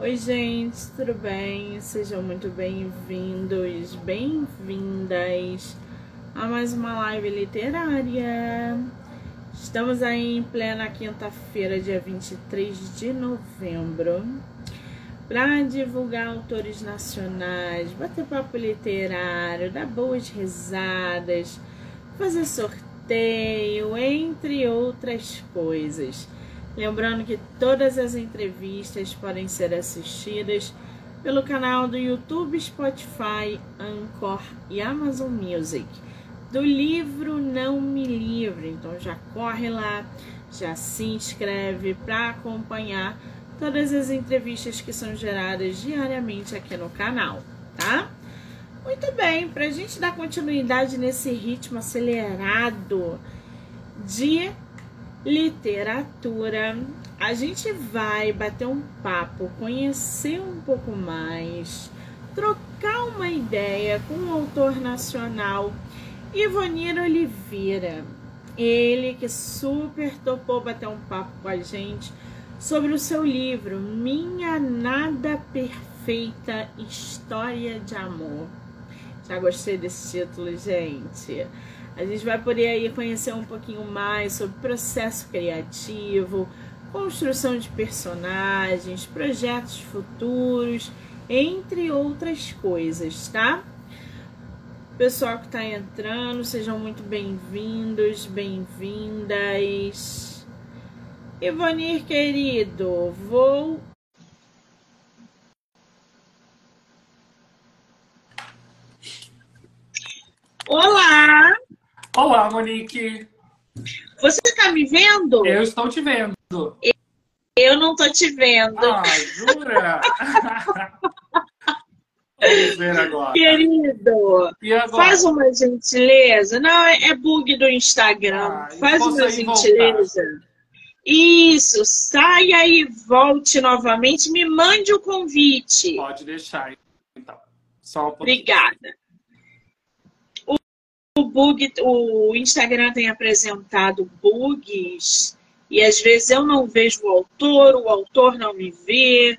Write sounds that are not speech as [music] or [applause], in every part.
Oi, gente, tudo bem? Sejam muito bem-vindos, bem-vindas a mais uma live literária. Estamos aí em plena quinta-feira, dia 23 de novembro, para divulgar autores nacionais, bater papo literário, dar boas risadas, fazer sorteio, entre outras coisas. Lembrando que todas as entrevistas podem ser assistidas pelo canal do YouTube, Spotify, Anchor e Amazon Music. Do livro Não Me Livre. Então já corre lá, já se inscreve para acompanhar todas as entrevistas que são geradas diariamente aqui no canal, tá? Muito bem, para a gente dar continuidade nesse ritmo acelerado de literatura. A gente vai bater um papo, conhecer um pouco mais, trocar uma ideia com o autor nacional Ivonir Oliveira. Ele que super topou bater um papo com a gente sobre o seu livro Minha Nada Perfeita História de Amor. Já gostei desse título, gente. A gente vai poder aí conhecer um pouquinho mais sobre processo criativo, construção de personagens, projetos futuros, entre outras coisas, tá? Pessoal que está entrando, sejam muito bem-vindos, bem-vindas. Ivonir, querido, vou Olá! Olá, Monique. Você está me vendo? Eu estou te vendo. Eu não estou te vendo. Ah, jura? [laughs] Vamos ver agora. Querido, agora? faz uma gentileza. Não, é, é bug do Instagram. Ah, faz uma gentileza. Voltar. Isso, saia e volte novamente. Me mande o convite. Pode deixar, então. Só um Obrigada o bug, o Instagram tem apresentado bugs e às vezes eu não vejo o autor, o autor não me vê.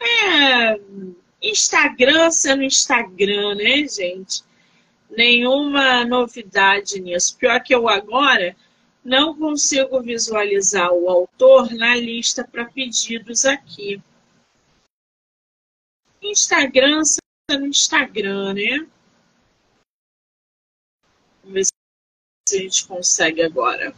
É Instagram sendo Instagram, né, gente? Nenhuma novidade nisso. Pior que eu agora não consigo visualizar o autor na lista para pedidos aqui. Instagram sendo Instagram, né? Vamos ver se a gente consegue agora.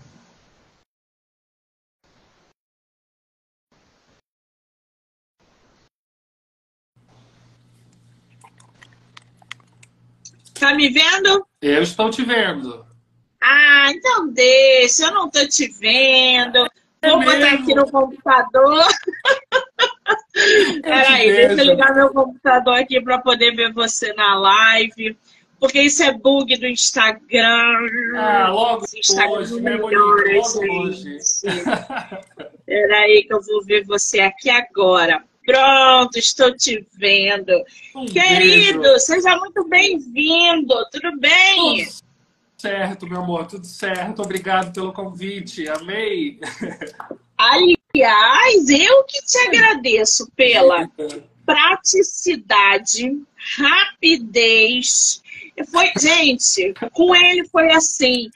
Tá me vendo? Eu estou te vendo. Ah, então deixa, eu não tô te vendo. É Vou botar aqui no computador. [laughs] Peraí, deixa eu ligar meu computador aqui para poder ver você na live. Porque isso é bug do Instagram. Ah, logo Instagram hoje, melhores, logo hoje. [laughs] Peraí que eu vou ver você aqui agora. Pronto, estou te vendo. Um Querido, beijo. seja muito bem-vindo. Tudo bem? Tudo certo, meu amor, tudo certo. Obrigado pelo convite. Amei. [laughs] Aliás, eu que te agradeço pela praticidade, rapidez foi, gente, com ele foi assim.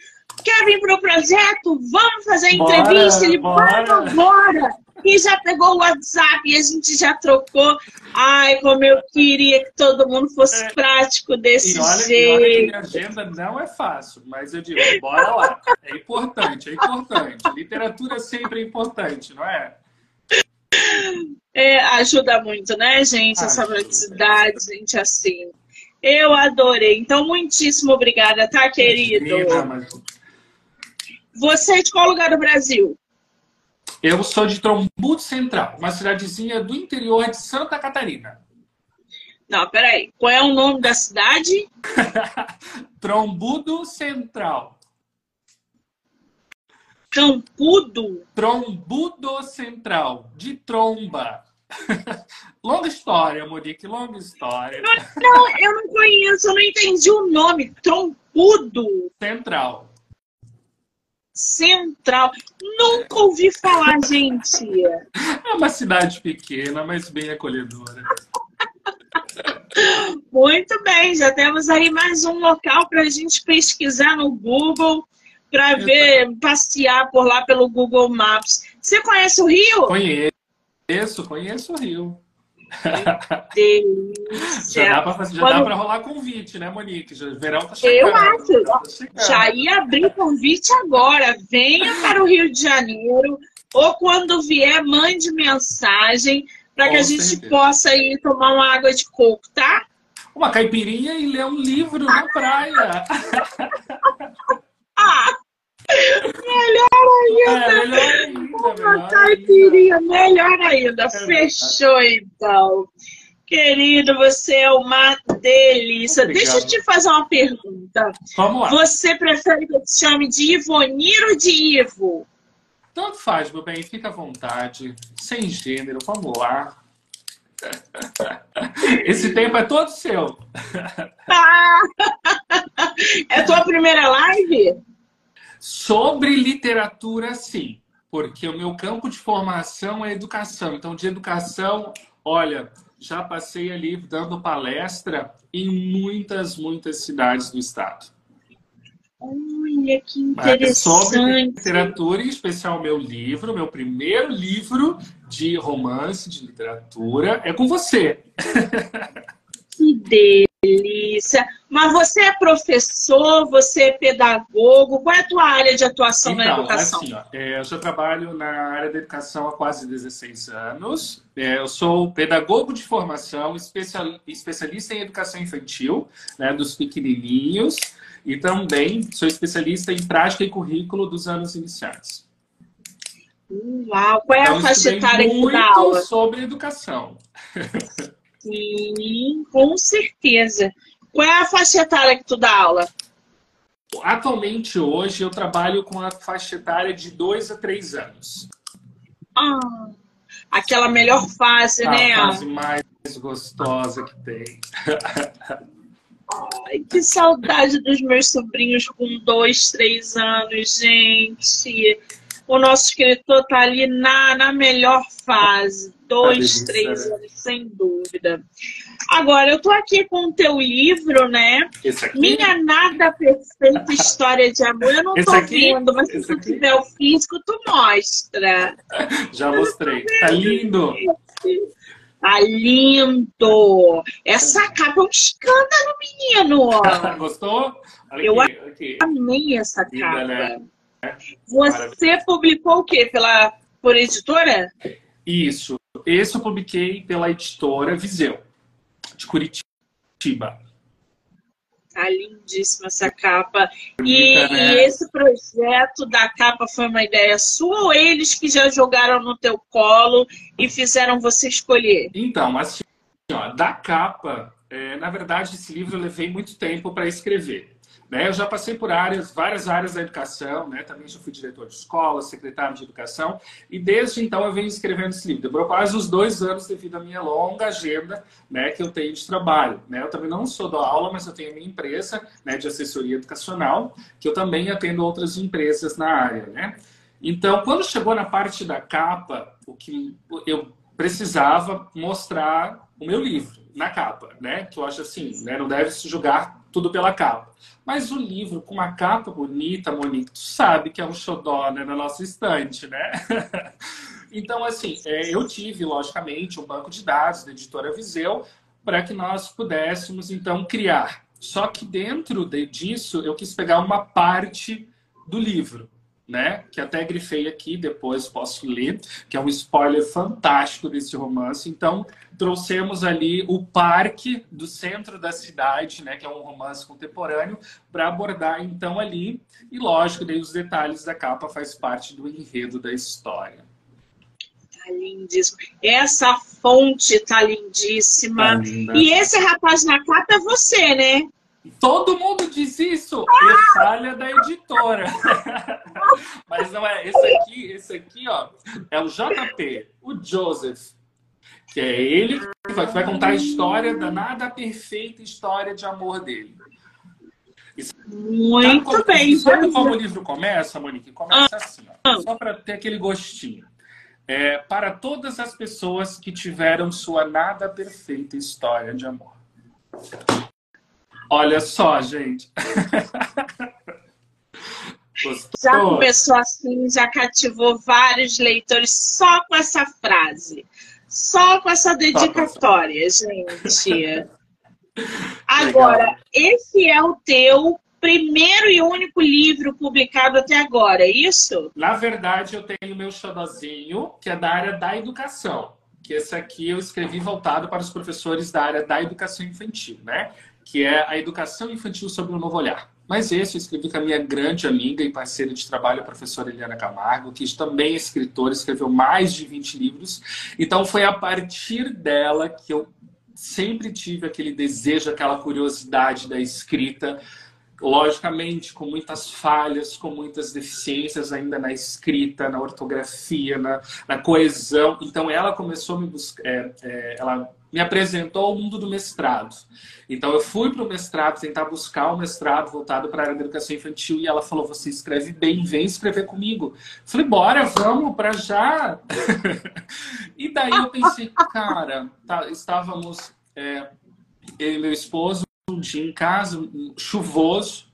Quer vir para o projeto? Vamos fazer entrevista? Bora, ele, bora. vamos, bora! E já pegou o WhatsApp e a gente já trocou. Ai, como eu queria que todo mundo fosse é. prático desse e olha, jeito. E olha que minha agenda não é fácil, mas eu digo, bora lá. É importante, é importante. Literatura sempre é importante, não é? É, ajuda muito, né, gente? Essa praticidade, gente, assim. Eu adorei. Então, muitíssimo obrigada, tá, querido? Você é de qual lugar do Brasil? Eu sou de Trombudo Central, uma cidadezinha do interior de Santa Catarina. Não, peraí. Qual é o nome da cidade? [laughs] Trombudo Central. Campudo? Trombudo Central, de tromba. [laughs] longa história, Monique, longa história. Não, não, eu não conheço, eu não entendi o nome. Trompudo. Central. Central. Nunca ouvi falar, gente. [laughs] É uma cidade pequena, mas bem acolhedora. [laughs] Muito bem, já temos aí mais um local para a gente pesquisar no Google, para ver, passear por lá pelo Google Maps. Você conhece o Rio? Conheço, conheço o Rio. [laughs] Já dá para Quando... rolar convite, né, Monique? Já, verão tá chegando. Eu acho. Tá já ia abrir convite agora. Venha para o Rio de Janeiro ou quando vier, mande mensagem para que a gente certeza. possa ir tomar uma água de coco, tá? Uma caipirinha e ler um livro na praia. [laughs] ah! Melhor ainda! É, melhor ainda uma caipirinha, melhor ainda. É Fechou então. Querido, você é uma delícia. Obrigado. Deixa eu te fazer uma pergunta. Vamos lá. Você prefere que eu te chame de Ivonir ou de Ivo? Tanto faz, meu bem, fica à vontade, sem gênero, vamos lá. [laughs] Esse tempo é todo seu. Ah, [laughs] é tua primeira live? Sobre literatura, sim. Porque o meu campo de formação é educação. Então, de educação, olha, já passei ali dando palestra em muitas, muitas cidades do estado. Olha que interessante. Sobre literatura, em especial meu livro, meu primeiro livro de romance, de literatura, é com você. Que delícia! Mas você é professor, você é pedagogo, qual é a tua área de atuação então, na educação? Assim, ó, é, eu já trabalho na área da educação há quase 16 anos. É, eu sou pedagogo de formação, especialista em educação infantil, né, dos pequenininhos. E também sou especialista em prática e currículo dos anos iniciais. Uau! Qual é então, a faixa etária que dá aula? sobre educação. [laughs] Sim, com certeza. Qual é a faixa etária que tu dá aula? Atualmente, hoje, eu trabalho com a faixa etária de 2 a 3 anos. Ah, aquela melhor fase, a né? A fase mais gostosa que tem. [laughs] Ai, que saudade dos meus sobrinhos com dois, três anos, gente. O nosso escritor tá ali na, na melhor fase. Dois, três né? anos, sem dúvida. Agora, eu tô aqui com o teu livro, né? Minha Nada Perfeita História de Amor. Eu não aqui? vendo, mas se tu tiver o físico, tu mostra. [laughs] Já mostrei. Tá lindo. Tá lindo! Essa capa é um escândalo, menino! [laughs] Gostou? Olha eu aqui, amei essa Linda, capa. Né? Você Maravilha. publicou o quê? Pela, por editora? Isso. Esse eu publiquei pela editora Viseu, de Curitiba. Tá lindíssima essa capa. E, né? e, esse projeto da capa foi uma ideia sua ou eles que já jogaram no teu colo e fizeram você escolher? Então, assim, ó, da capa, é, na verdade, esse livro eu levei muito tempo para escrever. Né? Eu já passei por áreas, várias áreas da educação, né? também já fui diretor de escola, secretário de educação, e desde então eu venho escrevendo esse livro. Demorou quase os dois anos devido à minha longa agenda né, que eu tenho de trabalho. Né? Eu também não sou da aula, mas eu tenho a minha empresa né, de assessoria educacional, que eu também atendo outras empresas na área. Né? Então, quando chegou na parte da capa, o que eu precisava mostrar o meu livro na capa, né? Que eu acho assim, né? Não deve se julgar tudo pela capa. Mas o livro com uma capa bonita, Monique, tu sabe que é um xodó né, na nossa estante, né? [laughs] então, assim, é, eu tive, logicamente, um banco de dados da editora Viseu para que nós pudéssemos, então, criar. Só que dentro de, disso, eu quis pegar uma parte do livro né? Que até grifei aqui, depois posso ler, que é um spoiler fantástico desse romance. Então, trouxemos ali o parque do centro da cidade, né? Que é um romance contemporâneo, para abordar então ali. E lógico, daí os detalhes da capa faz parte do enredo da história. Tá lindíssimo. Essa fonte tá lindíssima. Tá e esse rapaz na capa é você, né? Todo mundo diz isso, é falha da editora. [laughs] Mas não é. Esse aqui, esse aqui, ó, é o JP, o Joseph, que é ele que vai, vai contar a história da nada perfeita história de amor dele. Muito sabe, bem. Sabe como o livro começa, Monique? Começa ah. assim, ó, só para ter aquele gostinho. É, para todas as pessoas que tiveram sua nada perfeita história de amor. Olha só, gente. [laughs] Já começou assim, já cativou vários leitores só com essa frase. Só com essa dedicatória, gente. [laughs] Agora, esse é o teu primeiro e único livro publicado até agora, é isso? Na verdade, eu tenho meu xodozinho, que é da área da educação. Que esse aqui eu escrevi voltado para os professores da área da educação infantil, né? Que é a educação infantil sobre um novo olhar. Mas esse eu escrevi com a minha grande amiga e parceira de trabalho, a professora Eliana Camargo, que também é escritora, escreveu mais de 20 livros. Então foi a partir dela que eu sempre tive aquele desejo, aquela curiosidade da escrita, logicamente com muitas falhas, com muitas deficiências ainda na escrita, na ortografia, na, na coesão. Então ela começou a me buscar, é, é, ela me apresentou ao mundo do mestrado. Então eu fui para o mestrado tentar buscar o um mestrado voltado para a área da educação infantil e ela falou: "Você escreve bem, vem escrever comigo". falei: "Bora, vamos para já". [laughs] e daí eu pensei, cara, tá, estávamos é, eu e meu esposo um dia em casa, chuvoso,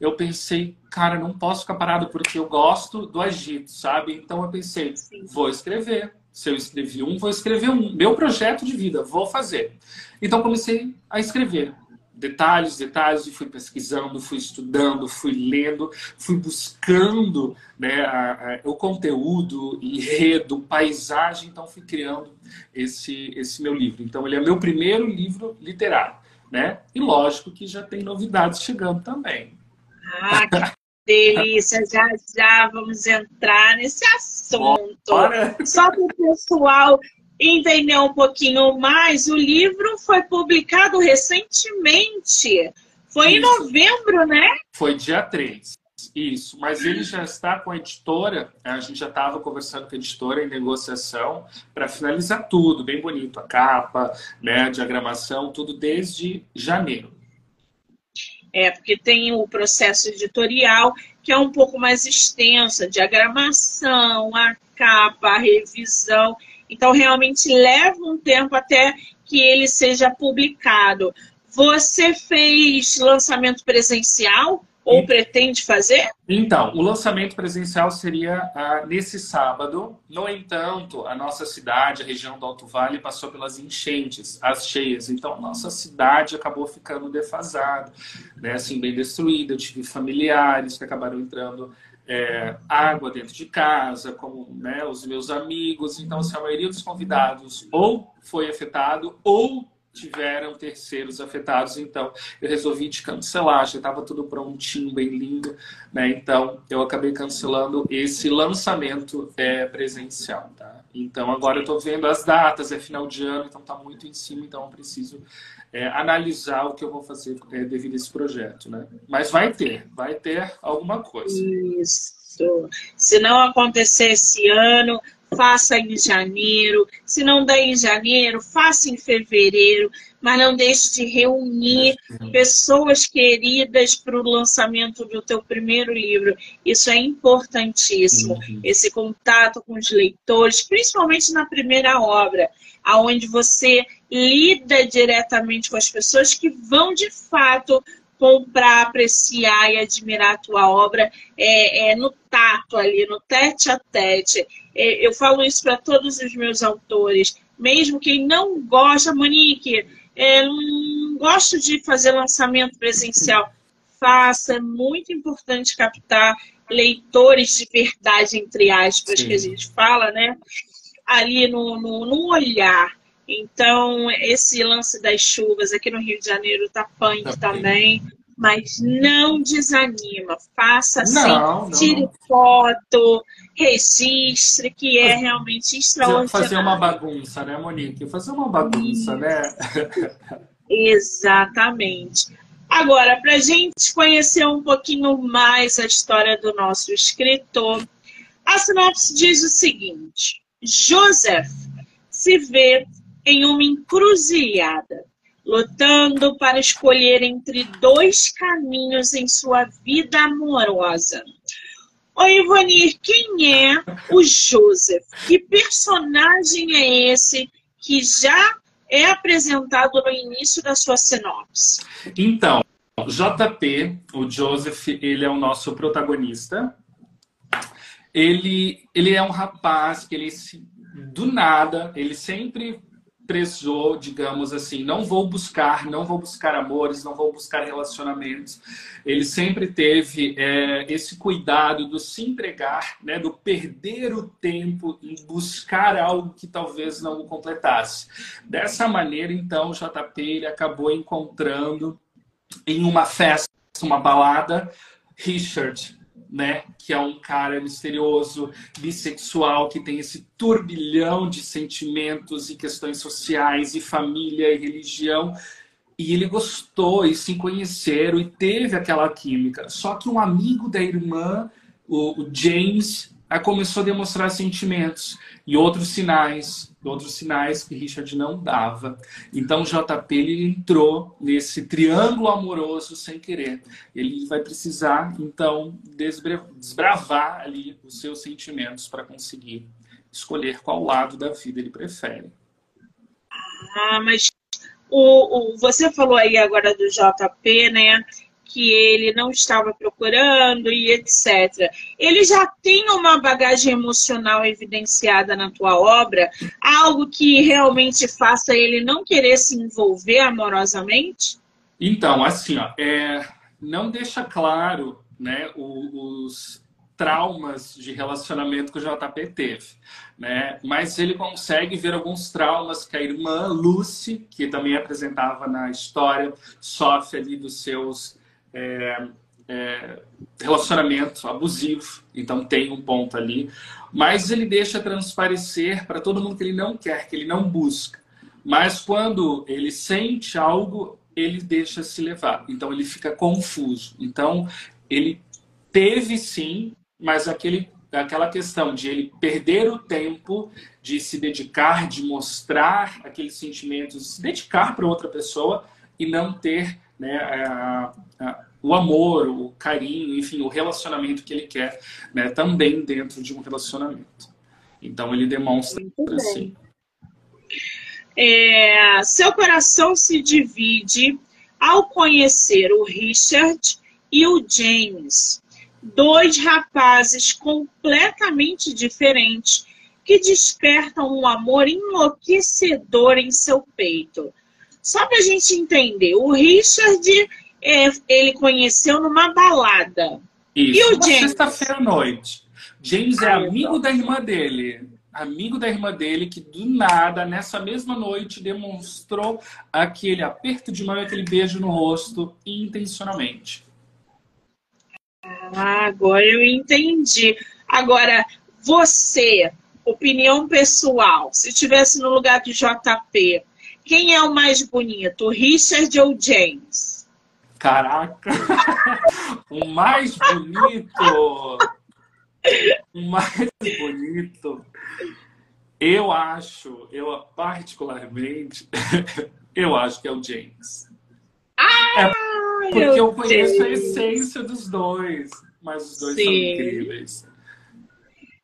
eu pensei, cara, não posso ficar parado porque eu gosto do agito, sabe? Então eu pensei, vou escrever. Se eu escrevi um, vou escrever um. Meu projeto de vida, vou fazer. Então comecei a escrever detalhes, detalhes, e fui pesquisando, fui estudando, fui lendo, fui buscando né, a, a, o conteúdo, enredo, paisagem, então fui criando esse, esse meu livro. Então ele é meu primeiro livro literário né? E lógico que já tem novidades chegando também. Ah, delícia! Já já vamos entrar nesse assunto. Bora. Só para o pessoal entender um pouquinho mais, o livro foi publicado recentemente. Foi Isso. em novembro, né? Foi dia 3. Isso, mas ele já está com a editora, a gente já estava conversando com a editora em negociação para finalizar tudo, bem bonito, a capa, né, a diagramação, tudo desde janeiro. É, porque tem o processo editorial, que é um pouco mais extenso, a diagramação, a capa, a revisão. Então, realmente leva um tempo até que ele seja publicado. Você fez lançamento presencial ou pretende fazer? Então, o lançamento presencial seria ah, nesse sábado. No entanto, a nossa cidade, a região do Alto Vale, passou pelas enchentes, as cheias. Então, nossa cidade acabou ficando defasada, né? assim, bem destruída. Eu tive familiares que acabaram entrando é, água dentro de casa, como né, os meus amigos. Então, assim, a maioria dos convidados ou foi afetado ou tiveram terceiros afetados, então eu resolvi de cancelar, já estava tudo prontinho, bem lindo, né? Então eu acabei cancelando esse lançamento é, presencial, tá? Então agora eu estou vendo as datas, é final de ano, então está muito em cima, então eu preciso é, analisar o que eu vou fazer é, devido a esse projeto, né? Mas vai ter, vai ter alguma coisa. Isso. Se não acontecer esse ano, faça em janeiro. Se não der em janeiro, faça em fevereiro. Mas não deixe de reunir pessoas queridas para o lançamento do teu primeiro livro. Isso é importantíssimo. Esse contato com os leitores, principalmente na primeira obra, aonde você lida diretamente com as pessoas que vão de fato comprar, apreciar e admirar a tua obra é, é, no tato ali, no tete a tete. É, eu falo isso para todos os meus autores, mesmo quem não gosta, Monique, é, não gosto de fazer lançamento presencial. Faça, é muito importante captar leitores de verdade, entre aspas, Sim. que a gente fala, né? Ali no, no, no olhar. Então, esse lance das chuvas aqui no Rio de Janeiro tá punk tá também. Mas não desanima, faça assim, não, tire foto, registre, que é realmente extraordinário. Fazer uma bagunça, né, Monique? Fazer uma bagunça, né? Exatamente. Agora, para a gente conhecer um pouquinho mais a história do nosso escritor, a sinopse diz o seguinte: Joseph se vê em uma encruzilhada. Lutando para escolher entre dois caminhos em sua vida amorosa. Oi, Ivonir, quem é o Joseph? Que personagem é esse que já é apresentado no início da sua sinopse? Então, JP, o Joseph, ele é o nosso protagonista. Ele, ele é um rapaz que ele do nada, ele sempre prezou, digamos assim, não vou buscar, não vou buscar amores, não vou buscar relacionamentos. Ele sempre teve é, esse cuidado do se entregar, né, do perder o tempo em buscar algo que talvez não o completasse. Dessa maneira, então, o JP ele acabou encontrando em uma festa, uma balada, Richard, né? Que é um cara misterioso, bissexual, que tem esse turbilhão de sentimentos e questões sociais, e família e religião. E ele gostou e se conheceram e teve aquela química. Só que um amigo da irmã, o James, começou a demonstrar sentimentos e outros sinais outros sinais que Richard não dava. Então, JP ele entrou nesse triângulo amoroso sem querer. Ele vai precisar, então, desbravar ali os seus sentimentos para conseguir escolher qual lado da vida ele prefere. Ah, mas o, o, você falou aí agora do JP, né? Que ele não estava procurando e etc. Ele já tem uma bagagem emocional evidenciada na tua obra, algo que realmente faça ele não querer se envolver amorosamente? Então, assim, ó, é, não deixa claro né, os traumas de relacionamento que o JP teve, né? Mas ele consegue ver alguns traumas que a irmã Lucy, que também apresentava na história, sofre ali dos seus é, é, relacionamento abusivo, então tem um ponto ali, mas ele deixa transparecer para todo mundo que ele não quer, que ele não busca. Mas quando ele sente algo, ele deixa se levar, então ele fica confuso. Então ele teve sim, mas aquele aquela questão de ele perder o tempo de se dedicar, de mostrar aqueles sentimentos, se dedicar para outra pessoa e não ter né, a, a, o amor, o carinho, enfim, o relacionamento que ele quer, né, também dentro de um relacionamento. Então ele demonstra assim. É, seu coração se divide ao conhecer o Richard e o James, dois rapazes completamente diferentes que despertam um amor enlouquecedor em seu peito. Só para a gente entender, o Richard é, ele conheceu numa balada. Isso, e o James? sexta-feira à noite. James é amigo da irmã dele. Amigo da irmã dele, que do nada, nessa mesma noite, demonstrou aquele aperto de mão e aquele beijo no rosto intencionalmente. Ah, agora eu entendi. Agora, você, opinião pessoal, se estivesse no lugar do JP, quem é o mais bonito, Richard ou James? Caraca! [laughs] o mais bonito! O mais bonito. Eu acho, eu particularmente, [laughs] eu acho que é o James. Ah, é porque eu conheço Deus. a essência dos dois, mas os dois Sim. são incríveis.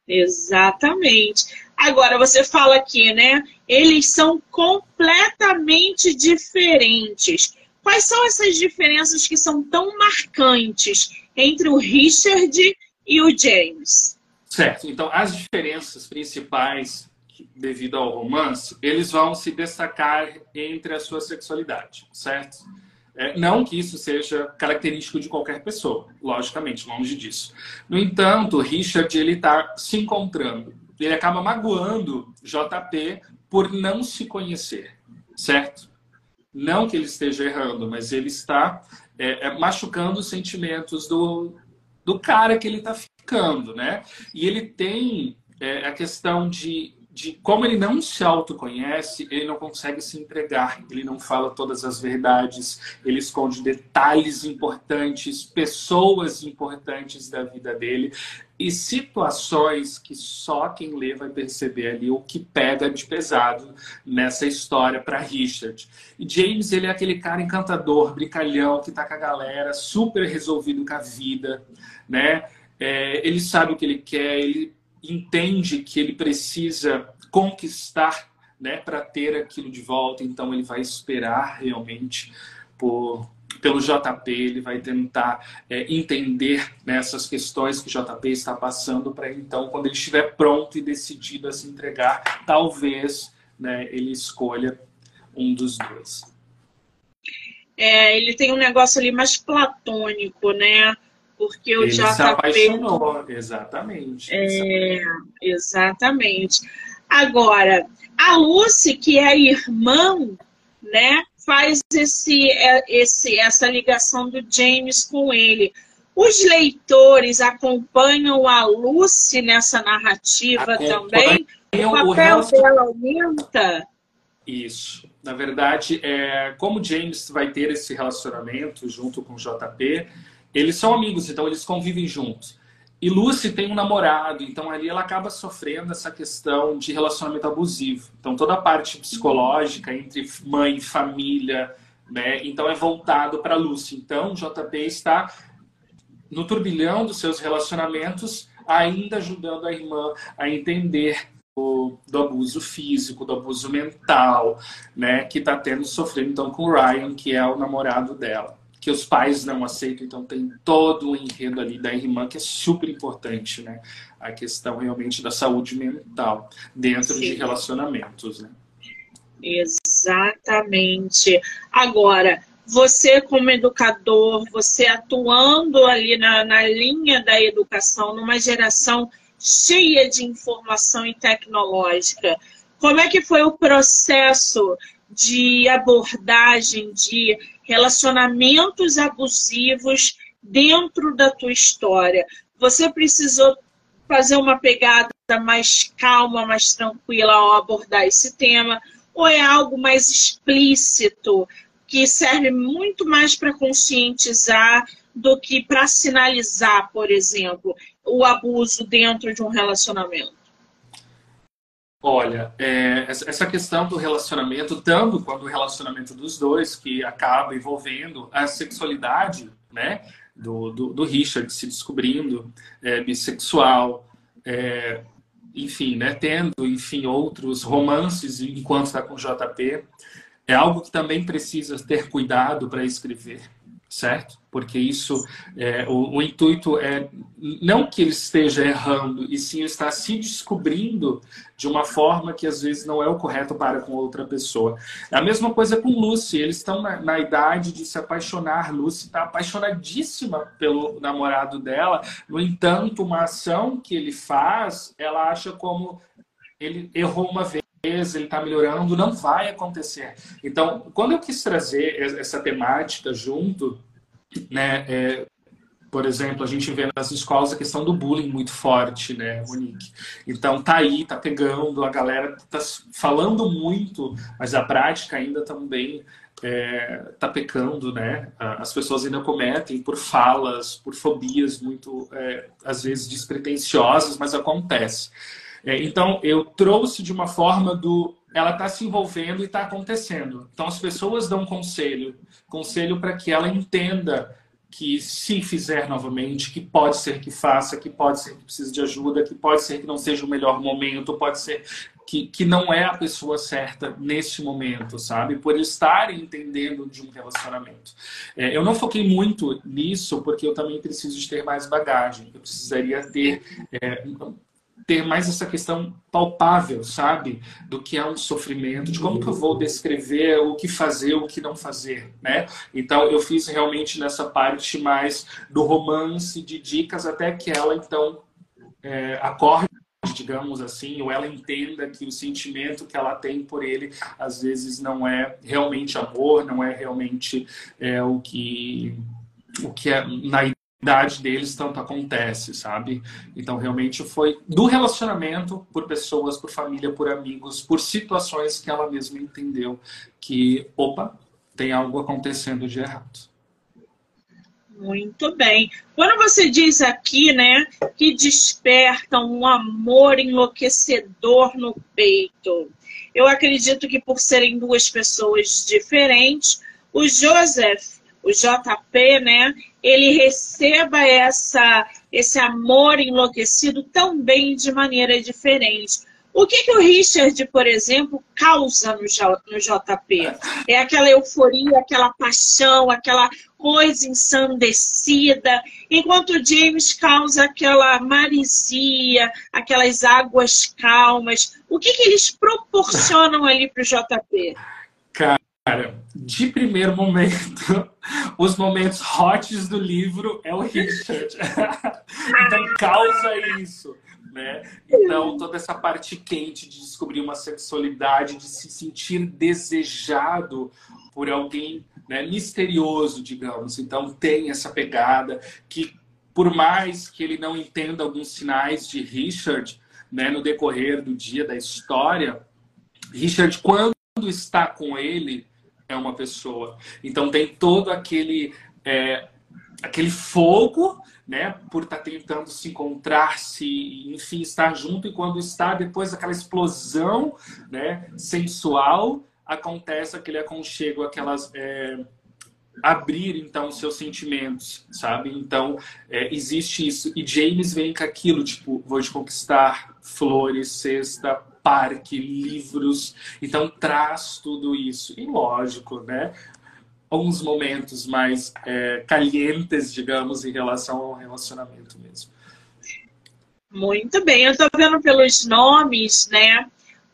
Exatamente. Agora, você fala aqui, né? Eles são completamente diferentes. Quais são essas diferenças que são tão marcantes entre o Richard e o James? Certo. Então, as diferenças principais devido ao romance, eles vão se destacar entre a sua sexualidade, certo? É, não que isso seja característico de qualquer pessoa, logicamente, longe disso. No entanto, Richard ele está se encontrando. Ele acaba magoando JP por não se conhecer, certo? Não que ele esteja errando, mas ele está é, é, machucando os sentimentos do, do cara que ele está ficando, né? E ele tem é, a questão de de como ele não se autoconhece, ele não consegue se entregar, ele não fala todas as verdades, ele esconde detalhes importantes, pessoas importantes da vida dele e situações que só quem lê vai perceber ali o que pega de pesado nessa história para Richard. E James, ele é aquele cara encantador, brincalhão, que tá com a galera, super resolvido com a vida, né? É, ele sabe o que ele quer, ele entende que ele precisa conquistar né, para ter aquilo de volta, então ele vai esperar realmente por, pelo JP, ele vai tentar é, entender nessas né, questões que o JP está passando para então, quando ele estiver pronto e decidido a se entregar, talvez né, ele escolha um dos dois. É, ele tem um negócio ali mais platônico, né? porque o Ele JP... se apaixonou, exatamente. É, exatamente. Agora, a Lucy, que é irmã, né, faz esse, é, esse, essa ligação do James com ele. Os leitores acompanham a Lucy nessa narrativa também? O papel o dela aumenta? Isso. Na verdade, é, como James vai ter esse relacionamento junto com o JP, eles são amigos, então eles convivem juntos. E Lucy tem um namorado, então ali ela acaba sofrendo essa questão de relacionamento abusivo. Então toda a parte psicológica entre mãe e família, né? Então é voltado para Lucy. Então JP está no turbilhão dos seus relacionamentos, ainda ajudando a irmã a entender do, do abuso físico, do abuso mental, né? Que está tendo sofrendo então com o Ryan, que é o namorado dela que os pais não aceitam, então tem todo o enredo ali da irmã que é super importante, né? A questão realmente da saúde mental dentro Sim. de relacionamentos, né? Exatamente. Agora, você como educador, você atuando ali na, na linha da educação, numa geração cheia de informação e tecnológica, como é que foi o processo de abordagem de relacionamentos abusivos dentro da tua história. Você precisou fazer uma pegada mais calma, mais tranquila ao abordar esse tema, ou é algo mais explícito que serve muito mais para conscientizar do que para sinalizar, por exemplo, o abuso dentro de um relacionamento? Olha, é, essa questão do relacionamento, tanto quanto o relacionamento dos dois, que acaba envolvendo a sexualidade, né, do, do, do Richard se descobrindo é, bissexual, é, enfim, né, tendo, enfim, outros romances enquanto está com o JP, é algo que também precisa ter cuidado para escrever, certo? Porque isso, é, o, o, intuito é não que ele esteja errando, e sim está se descobrindo de uma forma que às vezes não é o correto para com outra pessoa. É a mesma coisa com Lucy, eles estão na, na idade de se apaixonar. Lucy está apaixonadíssima pelo namorado dela, no entanto, uma ação que ele faz, ela acha como ele errou uma vez ele está melhorando, não vai acontecer. Então, quando eu quis trazer essa temática junto, né, é, por exemplo, a gente vê nas escolas a questão do bullying muito forte, né, Monique? Então, tá aí, tá pegando, a galera tá falando muito, mas a prática ainda também é, tá pecando, né? As pessoas ainda cometem por falas, por fobias muito, é, às vezes, despretensiosas, mas acontece. É, então, eu trouxe de uma forma do. Ela está se envolvendo e está acontecendo. Então, as pessoas dão conselho conselho para que ela entenda que se fizer novamente, que pode ser que faça, que pode ser que precise de ajuda, que pode ser que não seja o melhor momento, pode ser que, que não é a pessoa certa neste momento, sabe? Por estar entendendo de um relacionamento. É, eu não foquei muito nisso porque eu também preciso de ter mais bagagem. Eu precisaria ter é, ter mais essa questão palpável, sabe? Do que é um sofrimento, de como que eu vou descrever o que fazer, o que não fazer, né? Então eu fiz realmente nessa parte mais do romance, de dicas, até que ela então é, acorde digamos assim, ou ela entenda que o sentimento que ela tem por ele às vezes não é realmente amor, não é realmente é, o que o que é na idade deles tanto acontece, sabe? Então realmente foi do relacionamento por pessoas, por família, por amigos, por situações que ela mesma entendeu que, opa, tem algo acontecendo de errado. Muito bem. Quando você diz aqui, né, que desperta um amor enlouquecedor no peito, eu acredito que por serem duas pessoas diferentes, o Joseph, o JP, né, ele receba essa, esse amor enlouquecido também de maneira diferente. O que, que o Richard, por exemplo, causa no, no JP? É aquela euforia, aquela paixão, aquela coisa ensandecida, enquanto o James causa aquela marisia, aquelas águas calmas. O que, que eles proporcionam ali para o JP? Cara, de primeiro momento, [laughs] os momentos hots do livro é o Richard. [laughs] então causa isso. Né? Então, toda essa parte quente de descobrir uma sexualidade, de se sentir desejado por alguém né, misterioso, digamos. Então, tem essa pegada que, por mais que ele não entenda alguns sinais de Richard né, no decorrer do dia da história, Richard, quando está com ele, é uma pessoa. Então, tem todo aquele. É, aquele fogo, né, por estar tá tentando se encontrar, se, enfim, estar junto e quando está depois daquela explosão, né, sensual, acontece aquele aconchego, aquelas é, abrir então seus sentimentos, sabe? Então é, existe isso e James vem com aquilo tipo vou te conquistar, flores, cesta, parque, livros, então traz tudo isso e lógico, né? Alguns momentos mais é, calientes, digamos, em relação ao relacionamento mesmo. Muito bem, eu estou vendo pelos nomes, né?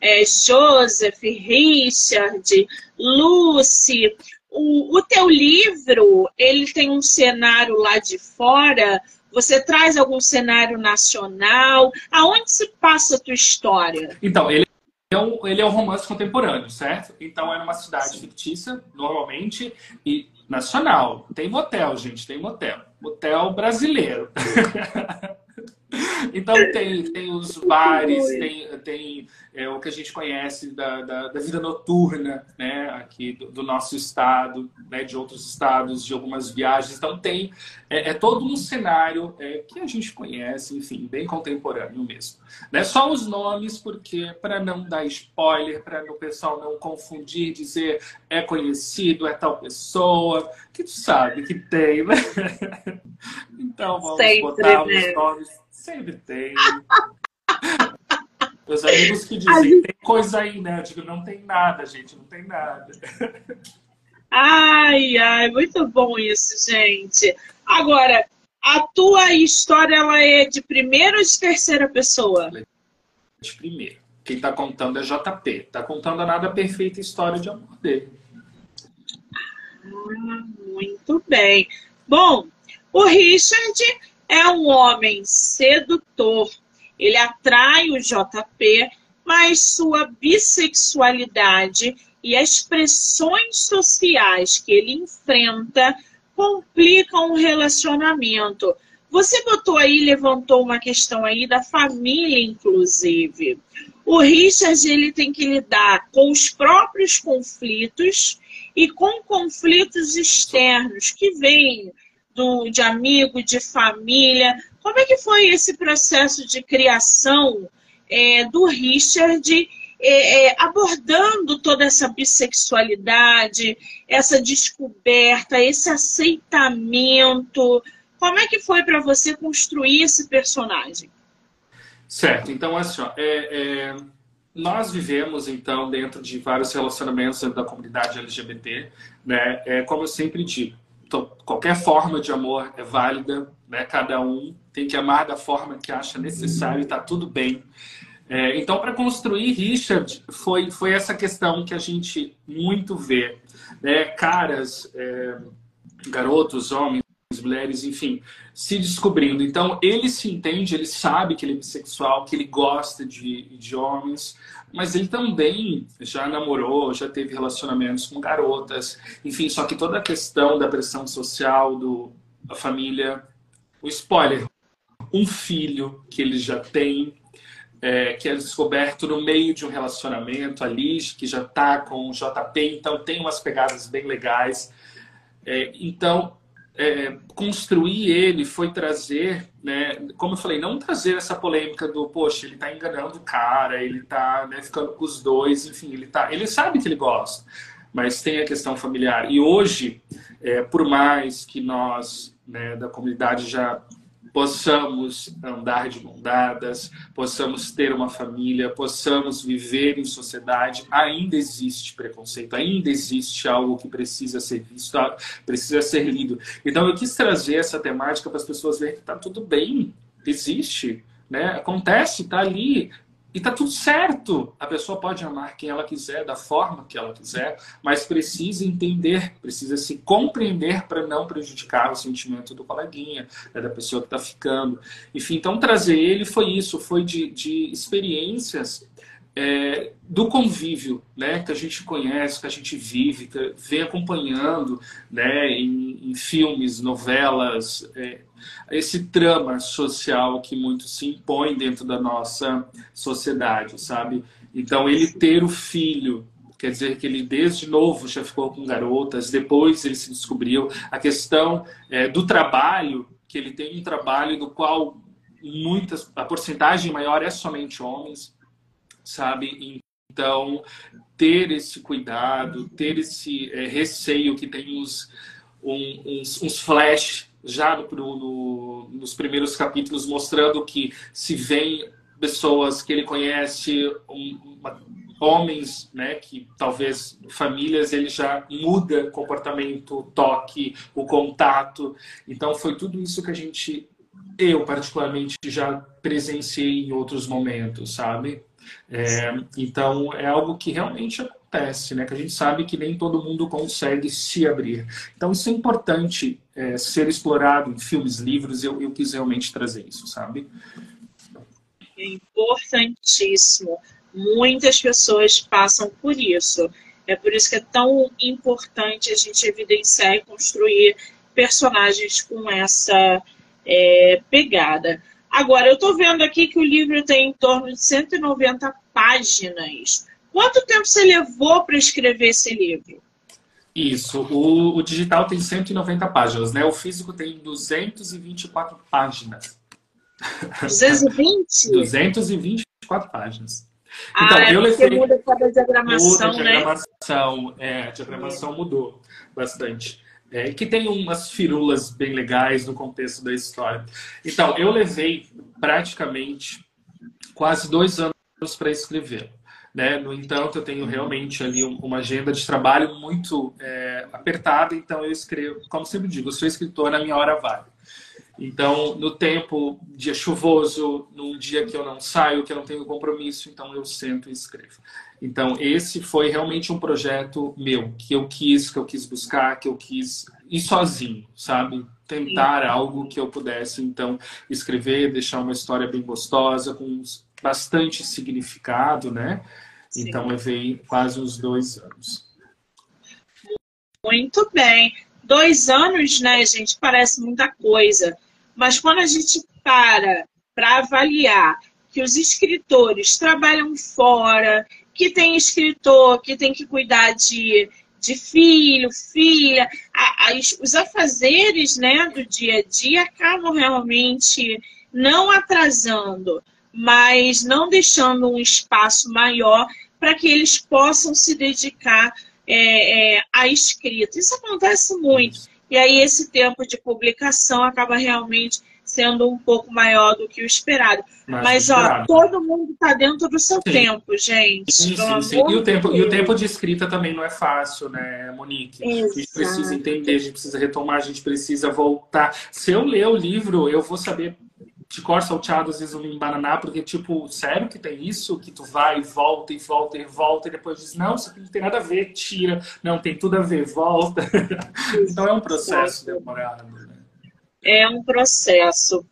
é, Joseph, Richard, Lucy. O, o teu livro, ele tem um cenário lá de fora. Você traz algum cenário nacional? Aonde se passa a tua história? Então, ele é um, ele é um romance contemporâneo, certo? Então é numa cidade Sim. fictícia, normalmente, e nacional. Tem motel, gente, tem motel. Motel brasileiro. [laughs] então tem, tem os bares, tem, tem é, o que a gente conhece da, da, da vida noturna, né, aqui do, do, nosso estado, né, de outros estados, de algumas viagens. Então tem é, é todo um cenário é, que a gente conhece, enfim, bem contemporâneo mesmo. Né? Só os nomes, porque para não dar spoiler, para o pessoal não confundir, dizer é conhecido, é tal pessoa, que tu sabe que tem, né? [laughs] Então vamos Sempre, botar né? os nomes. Sempre tem. Meus amigos que dizem, gente... tem coisa aí, né? Eu digo, não tem nada, gente, não tem nada. Ai, ai, muito bom isso, gente. Agora, a tua história, ela é de primeira ou de terceira pessoa? De primeira. Quem tá contando é JP. Tá contando a nada perfeita história de amor dele. Ah, muito bem. Bom, o Richard é um homem sedutor, ele atrai o JP, mas sua bissexualidade e as pressões sociais que ele enfrenta complicam o relacionamento. Você botou aí, levantou uma questão aí da família, inclusive. O Richard ele tem que lidar com os próprios conflitos e com conflitos externos que vêm do, de amigo, de família. Como é que foi esse processo de criação é, do Richard, é, é, abordando toda essa bissexualidade, essa descoberta, esse aceitamento? Como é que foi para você construir esse personagem? Certo, então assim, ó, é, é, nós vivemos então dentro de vários relacionamentos dentro da comunidade LGBT, né? É, como eu sempre digo, qualquer forma de amor é válida, né? Cada um tem que amar da forma que acha necessário e está tudo bem. É, então, para construir Richard, foi, foi essa questão que a gente muito vê. Né? Caras, é, garotos, homens, mulheres, enfim, se descobrindo. Então, ele se entende, ele sabe que ele é bissexual, que ele gosta de, de homens, mas ele também já namorou, já teve relacionamentos com garotas, enfim, só que toda a questão da pressão social, do, da família, o spoiler, um filho que ele já tem, é, que é descoberto no meio de um relacionamento ali, que já está com o JP, então tem umas pegadas bem legais. É, então, é, construir ele foi trazer, né, como eu falei, não trazer essa polêmica do, poxa, ele está enganando o cara, ele está né, ficando com os dois, enfim, ele, tá, ele sabe que ele gosta, mas tem a questão familiar. E hoje, é, por mais que nós, né, da comunidade, já possamos andar de mão dadas, possamos ter uma família, possamos viver em sociedade, ainda existe preconceito, ainda existe algo que precisa ser visto, precisa ser lido. Então eu quis trazer essa temática para as pessoas verem que está tudo bem, existe, né? acontece, está ali, e tá tudo certo. A pessoa pode amar quem ela quiser, da forma que ela quiser, mas precisa entender, precisa se compreender para não prejudicar o sentimento do coleguinha, né, da pessoa que está ficando. Enfim, então trazer ele foi isso, foi de, de experiências é, do convívio, né, que a gente conhece, que a gente vive, que vem acompanhando, né, em, em filmes, novelas, é, esse trama social que muito se impõe dentro da nossa sociedade, sabe? Então ele ter o filho quer dizer que ele desde novo já ficou com garotas, depois ele se descobriu a questão é, do trabalho, que ele tem um trabalho do qual muitas a porcentagem maior é somente homens sabe? Então, ter esse cuidado, ter esse é, receio que tem uns, um, uns, uns flash já no, no, nos primeiros capítulos mostrando que se vem pessoas que ele conhece, um, uma, homens, né, que talvez famílias ele já muda comportamento, o toque, o contato. Então foi tudo isso que a gente eu particularmente já presenciei em outros momentos, sabe? É, então, é algo que realmente acontece, né? Que a gente sabe que nem todo mundo consegue se abrir. Então, isso é importante é, ser explorado em filmes, livros. Eu, eu quis realmente trazer isso, sabe? É importantíssimo. Muitas pessoas passam por isso. É por isso que é tão importante a gente evidenciar e construir personagens com essa é, pegada. Agora, eu estou vendo aqui que o livro tem em torno de 190 páginas. Quanto tempo você levou para escrever esse livro? Isso, o, o, digital tem 190 páginas, né? O físico tem 224 páginas. 220? 224 páginas. Ah, então, é eu levei... muda cada diagramação, muda a diagramação, né? É, a diagramação mudou bastante é, que tem umas firulas bem legais no contexto da história. Então, eu levei praticamente quase dois anos para escrever. Né? No entanto, eu tenho realmente ali uma agenda de trabalho muito é, apertada, então eu escrevo, como sempre digo, eu sou escritor na minha hora vale. Então, no tempo, dia chuvoso, num dia que eu não saio, que eu não tenho compromisso, então eu sento e escrevo. Então, esse foi realmente um projeto meu, que eu quis, que eu quis buscar, que eu quis ir sozinho, sabe? Tentar algo que eu pudesse, então, escrever, deixar uma história bem gostosa, com bastante significado, né? Sim. Então, levei quase uns dois anos. Muito bem. Dois anos, né, gente, parece muita coisa. Mas quando a gente para para avaliar que os escritores trabalham fora, que tem escritor que tem que cuidar de, de filho, filha, a, a, os afazeres né, do dia a dia acabam realmente não atrasando, mas não deixando um espaço maior para que eles possam se dedicar é, é, à escrita. Isso acontece muito. E aí esse tempo de publicação acaba realmente sendo um pouco maior do que o esperado. Mas, esperado. ó, todo mundo está dentro do seu sim. tempo, gente. Sim, sim, sim. E, o tempo, e o tempo de escrita também não é fácil, né, Monique? Exato. A gente precisa entender, a gente precisa retomar, a gente precisa voltar. Se eu ler o livro, eu vou saber de cor salteado, às vezes eu embananar, porque, tipo, sério que tem isso? Que tu vai e volta e volta e volta, e depois diz, não, isso aqui não tem nada a ver, tira. Não, tem tudo a ver, volta. [laughs] então é um processo demorado, né? É um processo.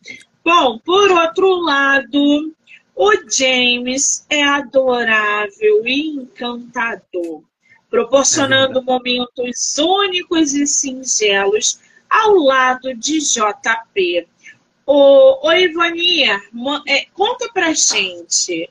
Bom, por outro lado, o James é adorável e encantador, proporcionando é momentos únicos e singelos ao lado de JP Ô Ivania, é, conta pra gente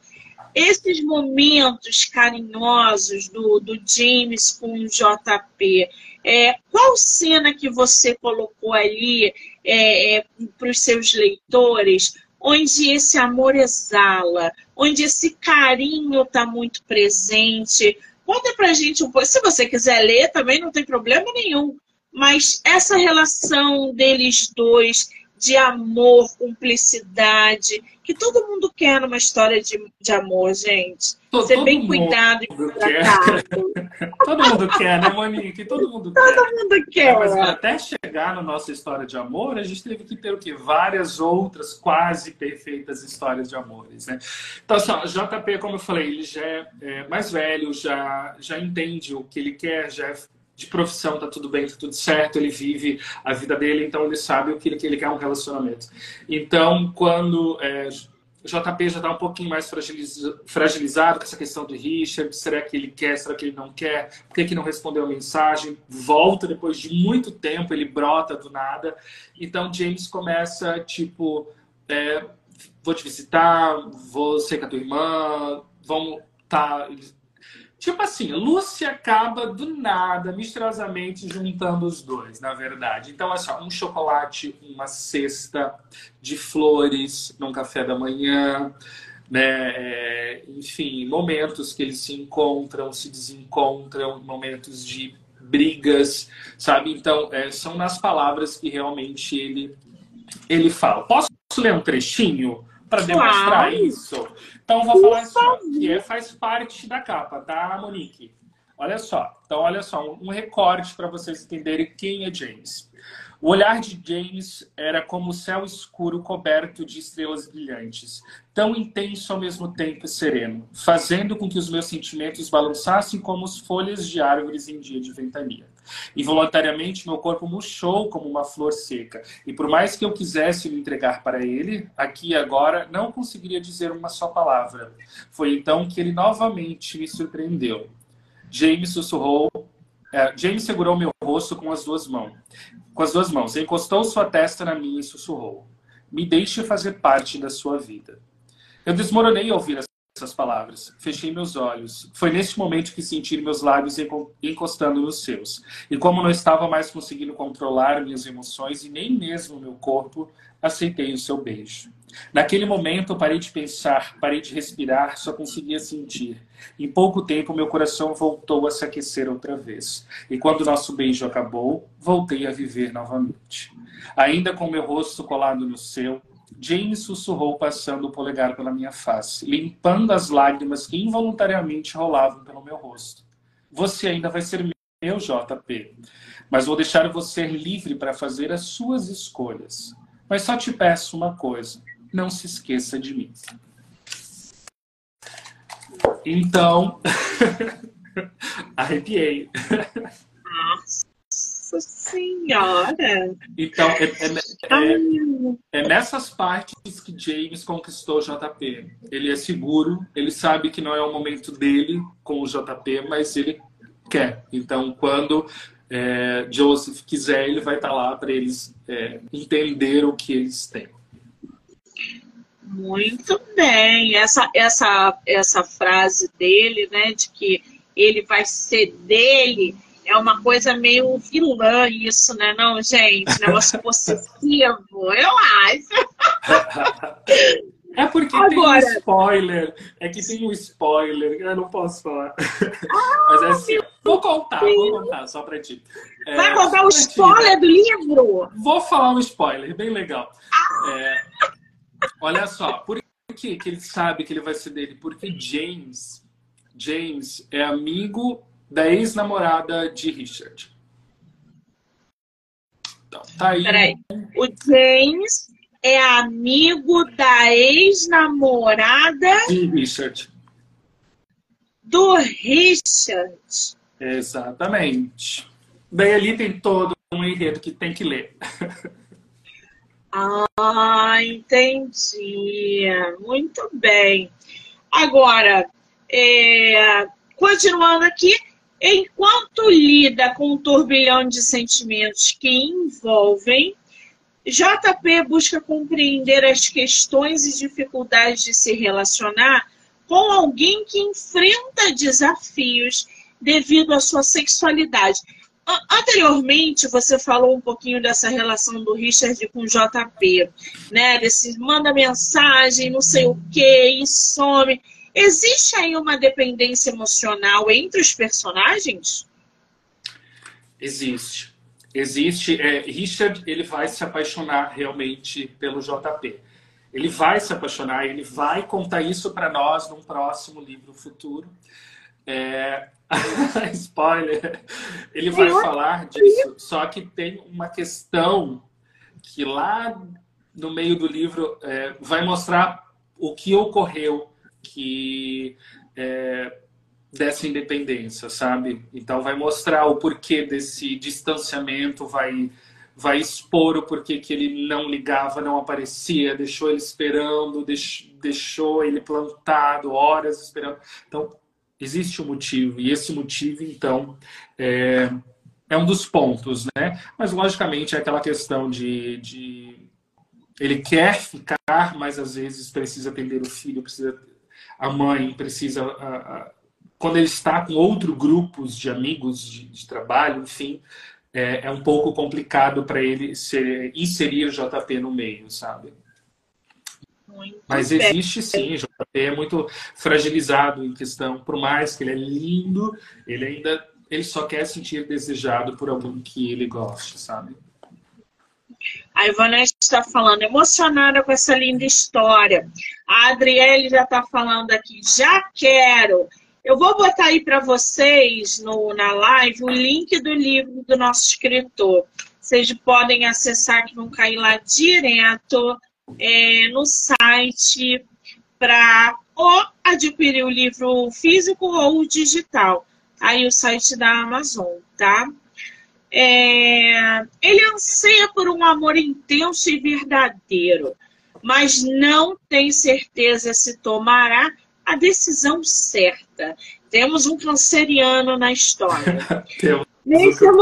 esses momentos carinhosos do, do James com o JP. É, qual cena que você colocou ali é, é, para os seus leitores, onde esse amor exala, onde esse carinho está muito presente? Conta pra gente um pouco. Se você quiser ler, também não tem problema nenhum. Mas essa relação deles dois, de amor, cumplicidade, que todo mundo quer numa história de, de amor, gente. Todo, Ser bem cuidado e tratado. [laughs] todo mundo quer, né, Monique? Todo mundo todo quer. Todo mundo quer. É, mas até chegar na nossa história de amor, a gente teve que ter o quê? Várias outras quase perfeitas histórias de amores, né? Então, assim, ó, JP, como eu falei, ele já é, é mais velho, já, já entende o que ele quer, já é de profissão, tá tudo bem, tá tudo certo, ele vive a vida dele, então ele sabe o que ele, que ele quer um relacionamento. Então, quando é, JP já está um pouquinho mais fragilizado com essa questão do Richard, será que ele quer, será que ele não quer, por que, que não respondeu a mensagem, volta depois de muito tempo, ele brota do nada, então James começa, tipo, é, vou te visitar, vou ser com a tua irmã, vamos tá Tipo assim, Lúcia acaba do nada, misteriosamente, juntando os dois, na verdade. Então, assim, um chocolate, uma cesta de flores num café da manhã, né? É, enfim, momentos que eles se encontram, se desencontram, momentos de brigas, sabe? Então, é, são nas palavras que realmente ele, ele fala. Posso ler um trechinho para demonstrar isso? Então, vou falar assim, que é, faz parte da capa, tá, Monique? Olha só. Então, olha só, um recorte para vocês entenderem quem é James. O olhar de James era como o céu escuro coberto de estrelas brilhantes, tão intenso ao mesmo tempo sereno, fazendo com que os meus sentimentos balançassem como as folhas de árvores em dia de ventania. Involuntariamente, meu corpo murchou como uma flor seca, e por mais que eu quisesse me entregar para ele, aqui e agora não conseguiria dizer uma só palavra. Foi então que ele novamente me surpreendeu. James sussurrou. É, James segurou meu rosto com as duas mãos. Com as duas mãos, encostou sua testa na minha e sussurrou: Me deixe fazer parte da sua vida. Eu desmoronei ao ouvir essas palavras. Fechei meus olhos. Foi neste momento que senti meus lábios encostando nos seus. E como não estava mais conseguindo controlar minhas emoções e nem mesmo meu corpo, aceitei o seu beijo. Naquele momento, parei de pensar, parei de respirar, só conseguia sentir. Em pouco tempo, meu coração voltou a se aquecer outra vez. E quando nosso beijo acabou, voltei a viver novamente. Ainda com meu rosto colado no seu, James sussurrou, passando o polegar pela minha face, limpando as lágrimas que involuntariamente rolavam pelo meu rosto. Você ainda vai ser meu, JP, mas vou deixar você livre para fazer as suas escolhas. Mas só te peço uma coisa: não se esqueça de mim. Então, [laughs] arrepiei. Nossa Senhora! Então, é, é, é, é, nessas partes que James conquistou o JP. Ele é seguro, ele sabe que não é o momento dele com o JP, mas ele quer. Então, quando é, Joseph quiser, ele vai estar lá para eles é, entender o que eles têm. Muito bem. Essa, essa, essa frase dele, né, de que ele vai ser dele, é uma coisa meio vilã isso, né, não, gente? Negócio [laughs] possessivo, eu acho. É porque Agora... tem um spoiler. É que tem um spoiler. Eu não posso falar. Ah, Mas é assim. Vou contar, vou contar, só pra ti. É, Vai contar o spoiler do livro? Vou falar um spoiler, bem legal. Ah. É, olha só, por que, que ele sabe que ele vai ser dele? Porque James, James é amigo da ex-namorada de Richard. Então, tá aí. Peraí. O James é amigo da ex-namorada de Richard. Do Richard. Exatamente. Daí ali tem todo um enredo que tem que ler. Ah, entendi. Muito bem. Agora, é, continuando aqui, enquanto lida com um turbilhão de sentimentos que envolvem JP busca compreender as questões e dificuldades de se relacionar com alguém que enfrenta desafios devido à sua sexualidade. Anteriormente, você falou um pouquinho dessa relação do Richard com JP, né? Desse manda mensagem, não sei o que, e some. Existe aí uma dependência emocional entre os personagens? Existe. Existe. É, Richard, ele vai se apaixonar realmente pelo JP. Ele vai se apaixonar, ele vai contar isso para nós num próximo livro futuro. É... [laughs] Spoiler. Ele vai falar disso. Só que tem uma questão que lá no meio do livro é, vai mostrar o que ocorreu que é, dessa independência, sabe? Então vai mostrar o porquê desse distanciamento, vai vai expor o porquê que ele não ligava, não aparecia, deixou ele esperando, deixou ele plantado horas esperando. Então existe um motivo e esse motivo então é, é um dos pontos, né? Mas logicamente é aquela questão de, de ele quer ficar, mas às vezes precisa atender o filho, precisa a mãe precisa a, a, quando ele está com outros grupos de amigos de, de trabalho, enfim, é, é, um pouco complicado para ele ser, inserir o JP no meio, sabe? Muito Mas existe sim, o JP é muito fragilizado em questão, por mais que ele é lindo, ele ainda ele só quer sentir desejado por alguém que ele goste, sabe? A Ivana está falando, emocionada com essa linda história. A Adriele já está falando aqui, já quero. Eu vou botar aí para vocês no, na live o link do livro do nosso escritor. Vocês podem acessar, que vão cair lá direto é, no site para ou adquirir o livro físico ou digital. Aí o site da Amazon, tá? É, ele anseia por um amor intenso e verdadeiro, mas não tem certeza se tomará a decisão certa. Temos um canceriano na história. [laughs] Nesse [laughs]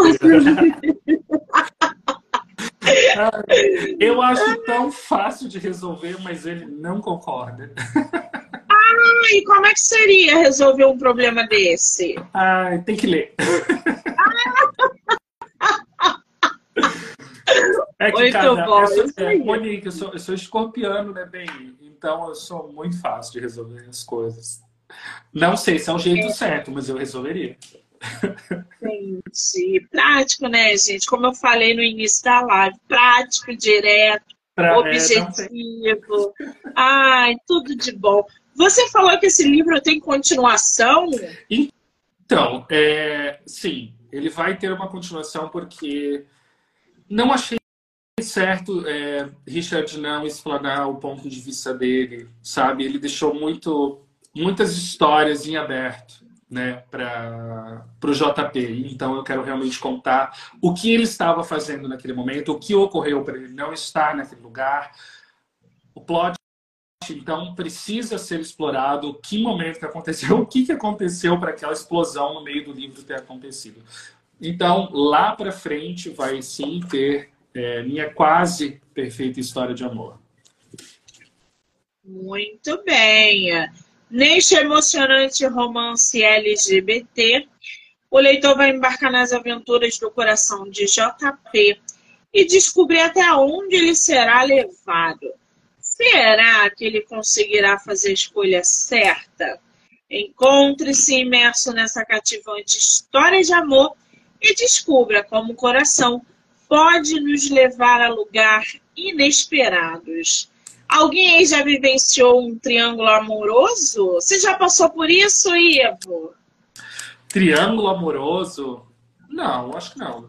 [laughs] Eu acho tão fácil de resolver, mas ele não concorda. Ah, e como é que seria resolver um problema desse? Ah, tem que ler. É que, muito cara, bom. Eu sou, é, Monique, eu sou, eu sou escorpiano, né, bem? Então eu sou muito fácil de resolver as coisas. Não sei se é o jeito é. certo, mas eu resolveria. Gente, prático, né, gente? Como eu falei no início da live, prático, direto, pra, é, objetivo. É, Ai, tudo de bom. Você falou que esse livro tem continuação? Então, é, sim, ele vai ter uma continuação porque não achei certo é, Richard não explanar o ponto de vista dele, sabe? Ele deixou muito, muitas histórias em aberto né, para o JP. Então eu quero realmente contar o que ele estava fazendo naquele momento, o que ocorreu para ele não estar naquele lugar. O plot então precisa ser explorado que momento que aconteceu, [laughs] o que, que aconteceu para aquela explosão no meio do livro ter acontecido. Então, lá para frente vai sim ter é, minha quase perfeita história de amor. Muito bem. Neste emocionante romance LGBT, o leitor vai embarcar nas aventuras do coração de JP e descobrir até onde ele será levado. Será que ele conseguirá fazer a escolha certa? Encontre-se imerso nessa cativante história de amor e descubra como o coração pode nos levar a lugar inesperados. Alguém aí já vivenciou um triângulo amoroso? Você já passou por isso, Ivo? Triângulo amoroso? Não, acho que não.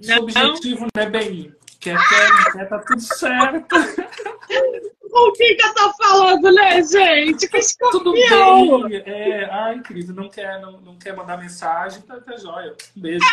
não? objetivo não é bem. Quer, quer, quer, tá tudo certo. [laughs] O que que eu tô falando, né, gente? Que Tudo bem. É, ai, querido, não quer, não, não quer mandar mensagem, tá, tá jóia. Um beijo.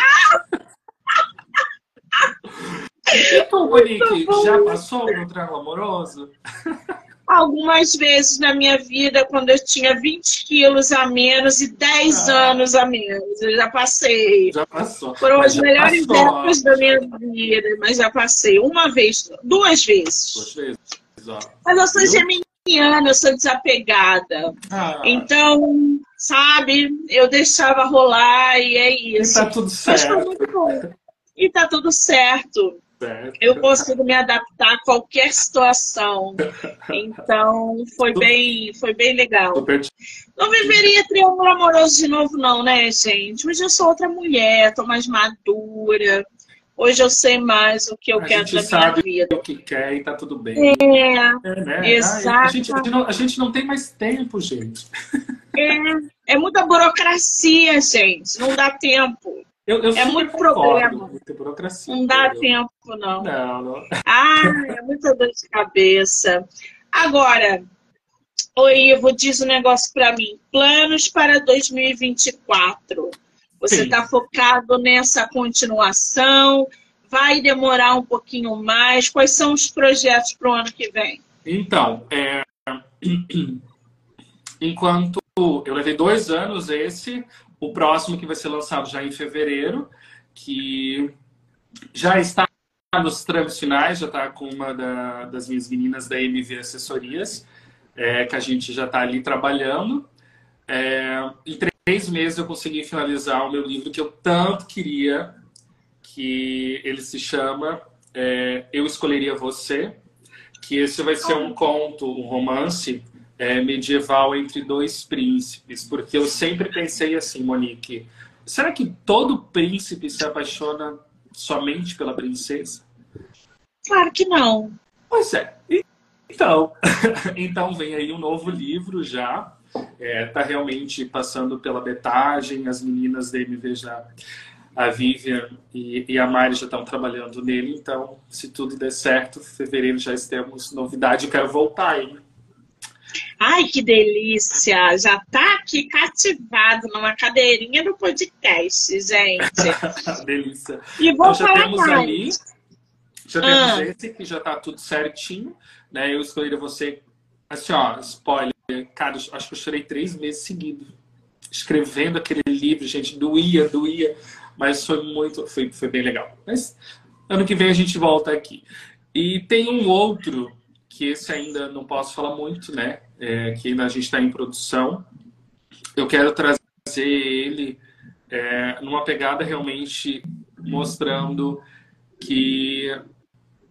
E tu, Monique, já passou no triângulo amoroso? [laughs] algumas vezes na minha vida, quando eu tinha 20 quilos a menos e 10 ah. anos a menos. Eu já passei. Já passou. Foram as melhores passou. épocas da minha vida, mas já passei. Uma vez, duas vezes. Duas vezes. Mas eu sou geminiana, eu sou desapegada. Ah. Então, sabe, eu deixava rolar e é isso. E tá tudo certo. E tá tudo certo. Certo. Eu consigo me adaptar a qualquer situação. Então, foi bem, foi bem legal. Não viveria triângulo amoroso de novo, não, né, gente? Hoje eu sou outra mulher, tô mais madura. Hoje eu sei mais o que eu a quero da minha vida. o que quer e tá tudo bem. É, é né? exato. A gente, a, gente não, a gente não tem mais tempo, gente. É, é muita burocracia, gente. Não dá tempo. Eu, eu é muito problema. Muita burocracia. Não dá tempo, não. Não, não. Ah, é muita dor de cabeça. Agora, o Ivo diz um negócio para mim. Planos para 2024. Você está focado nessa continuação? Vai demorar um pouquinho mais? Quais são os projetos para o ano que vem? Então, é... enquanto eu levei dois anos esse, o próximo que vai ser lançado já em fevereiro, que já está nos trâmites finais, já está com uma da, das minhas meninas da MV Assessorias, é, que a gente já está ali trabalhando. É, três meses eu consegui finalizar o meu livro que eu tanto queria, que ele se chama é, Eu Escolheria Você, que esse vai ser um conto, um romance é, medieval entre dois príncipes, porque eu sempre pensei assim, Monique, será que todo príncipe se apaixona somente pela princesa? Claro que não. Pois é. Então, [laughs] então vem aí um novo livro já. Está é, tá realmente passando pela betagem, as meninas da MV já, a Vivian e, e a Mari já estão trabalhando nele. Então, se tudo der certo, fevereiro já temos novidade. Eu quero voltar, hein? Ai, que delícia! Já tá aqui cativado numa cadeirinha do podcast, gente. [laughs] delícia. E vou então, já falar temos mais. ali, já ah. temos esse que já tá tudo certinho, né? Eu escolhi você, assim, ó, spoiler, cara, acho que eu chorei três meses seguidos escrevendo aquele livro, gente, doía, doía, mas foi muito, foi, foi bem legal. Mas ano que vem a gente volta aqui. E tem um outro que esse ainda não posso falar muito, né? É, que ainda a gente está em produção. Eu quero trazer ele é, numa pegada realmente mostrando que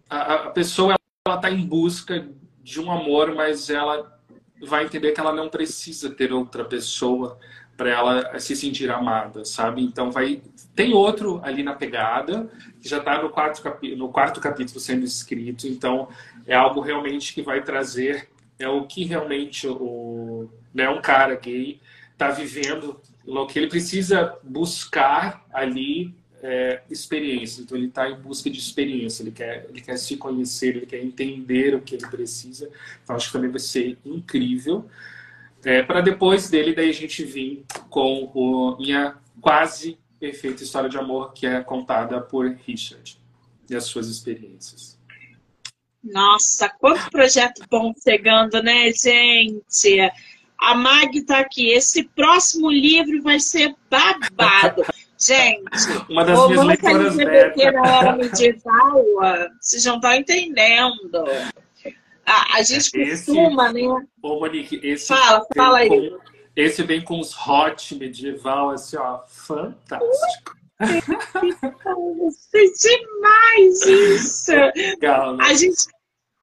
a, a pessoa ela está em busca de um amor, mas ela vai entender que ela não precisa ter outra pessoa para ela se sentir amada, sabe? Então vai tem outro ali na pegada que já está no quarto no quarto capítulo sendo escrito, então é algo realmente que vai trazer é o que realmente o né, um cara gay está vivendo, o que ele precisa buscar ali é, experiência. Então ele está em busca de experiência, ele quer, ele quer se conhecer, ele quer entender o que ele precisa. Então acho que também vai ser incrível. É, para depois dele, daí a gente vir com minha quase perfeita história de amor, que é contada por Richard e as suas experiências. Nossa, quanto projeto bom chegando, né, gente? A Mag tá aqui. Esse próximo livro vai ser babado. Gente, uma das minhas leitoras LGBT na era medieval, vocês não estão entendendo. A, a gente esse, costuma, né? Ô, Monique, esse. Fala, fala aí. Com, esse vem com os hot medieval, assim, ó, fantástico. É [laughs] demais isso! Legal, né? a, gente,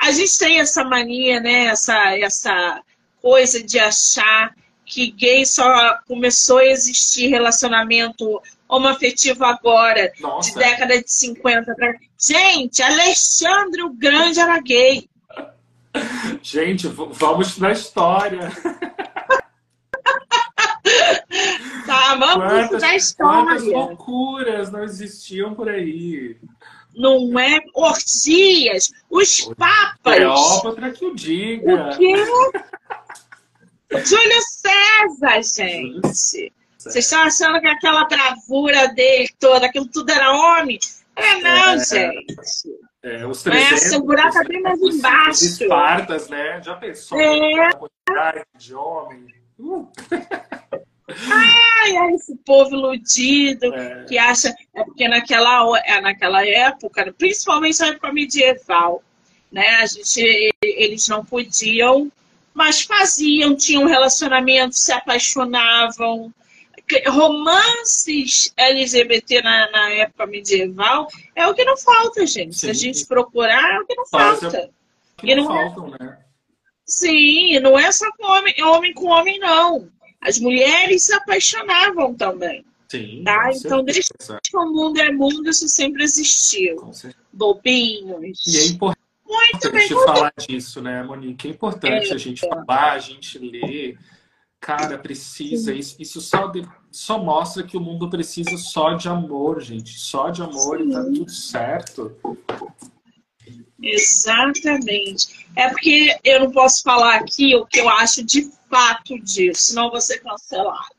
a gente tem essa mania, né? Essa, essa coisa de achar que gay só começou a existir relacionamento homoafetivo agora, Nossa. de década de 50 pra... Gente, Alexandre o Grande era gay. Gente, vamos na história. [laughs] tá, vamos quantas, na história. Quantas loucuras não existiam por aí. Não é? Orgias, os papas. Cleópatra que o diga. O quê? [laughs] Júlio César, gente. Vocês estão achando que aquela bravura dele toda, aquilo tudo era homem? É não, é, gente. É, os 300, é, o buraco é bem mais embaixo. Os espartas, né? Já pensou é. a quantidade de homem? Uh. Ai, ai, esse povo iludido é. que acha. É porque naquela, é, naquela época, principalmente na época medieval, né? A gente, eles não podiam, mas faziam, tinham relacionamentos, se apaixonavam. Romances LGBT na, na época medieval é o que não falta, gente. Sim. Se a gente procurar, é o que não falta. Que não, não é faltam, né? Sim, não é só com homem, homem com homem, não. As mulheres se apaixonavam também. Sim, tá? Então, desde que o mundo é mundo, isso sempre existiu. Bobinhos. E é importante muito bem falar disso, né, Monique? É importante é. a gente falar, a gente ler. Cara, precisa. Isso, isso só, de, só mostra que o mundo precisa só de amor, gente. Só de amor Sim. e tá tudo certo. Exatamente. É porque eu não posso falar aqui o que eu acho de fato disso, senão vou ser cancelada.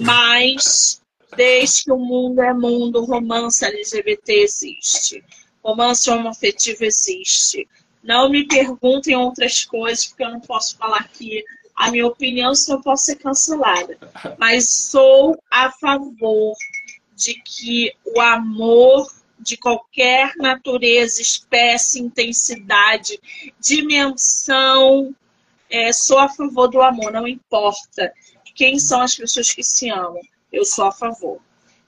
Mas, desde que o mundo é mundo, romance LGBT existe. Romance homoafetivo existe. Não me perguntem outras coisas, porque eu não posso falar aqui a minha opinião, eu posso ser cancelada. Mas sou a favor de que o amor de qualquer natureza, espécie, intensidade, dimensão. É, sou a favor do amor, não importa quem são as pessoas que se amam, eu sou a favor.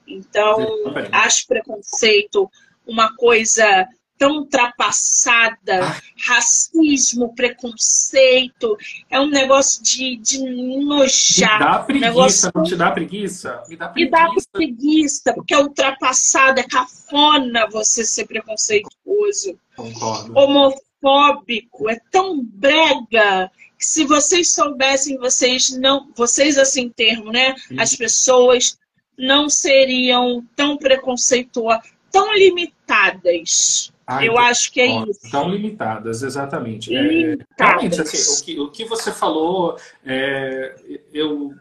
Então, acho preconceito uma coisa tão ultrapassada, racismo, preconceito, é um negócio de, de nojar. Me dá preguiça, negócio... não te dá preguiça? Me dá preguiça. Me dá preguiça, porque é ultrapassado, é cafona você ser preconceituoso. Concordo. Homofóbico, é tão brega que se vocês soubessem, vocês não, vocês assim termo, né? Sim. As pessoas não seriam tão preconceituosas, tão limitadas ah, eu então, acho que é ó, isso. Tão limitadas, exatamente. É, limitadas. É, realmente, assim, o, que, o que você falou, é, eu,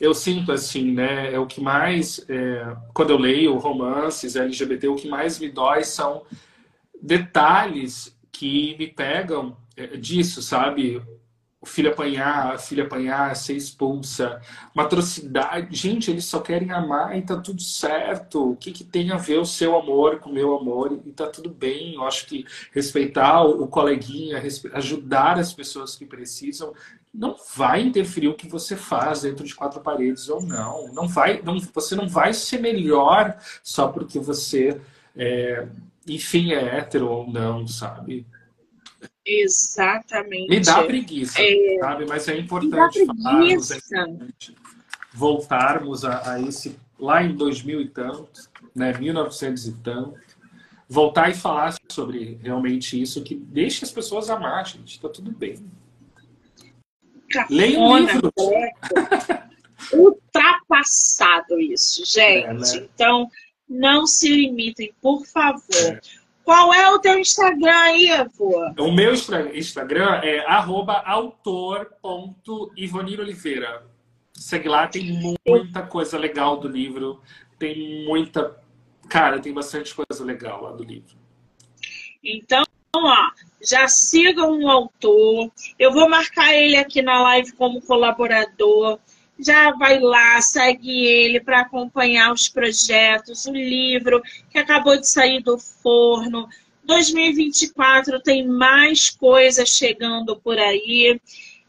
eu sinto assim, né? É o que mais, é, quando eu leio romances LGBT, o que mais me dói são detalhes que me pegam é, disso, sabe? O filho apanhar, a filha apanhar, ser expulsa, uma atrocidade. Gente, eles só querem amar e tá tudo certo. O que, que tem a ver o seu amor com o meu amor? E tá tudo bem. Eu acho que respeitar o, coleguinha, ajudar as pessoas que precisam, não vai interferir o que você faz dentro de quatro paredes ou não. Não vai, não, você não vai ser melhor só porque você, é, enfim, é hétero ou não, sabe? Exatamente. Me dá preguiça, é... sabe? Mas é importante falarmos, é importante voltarmos a, a, esse lá em 2000 e tanto, né, 1900 e tanto, voltar e falar sobre realmente isso que deixa as pessoas amar, gente, tá tudo bem. Leiam livros. [laughs] Ultrapassado isso, gente. É, né? Então, não se limitem, por favor. É. Qual é o teu Instagram aí, avô? O meu Instagram é autor.ivoniroliveira. Segue lá, tem muita coisa legal do livro. Tem muita. Cara, tem bastante coisa legal lá do livro. Então, ó, já sigam o autor. Eu vou marcar ele aqui na live como colaborador já vai lá, segue ele para acompanhar os projetos, o livro que acabou de sair do forno. 2024 tem mais coisas chegando por aí.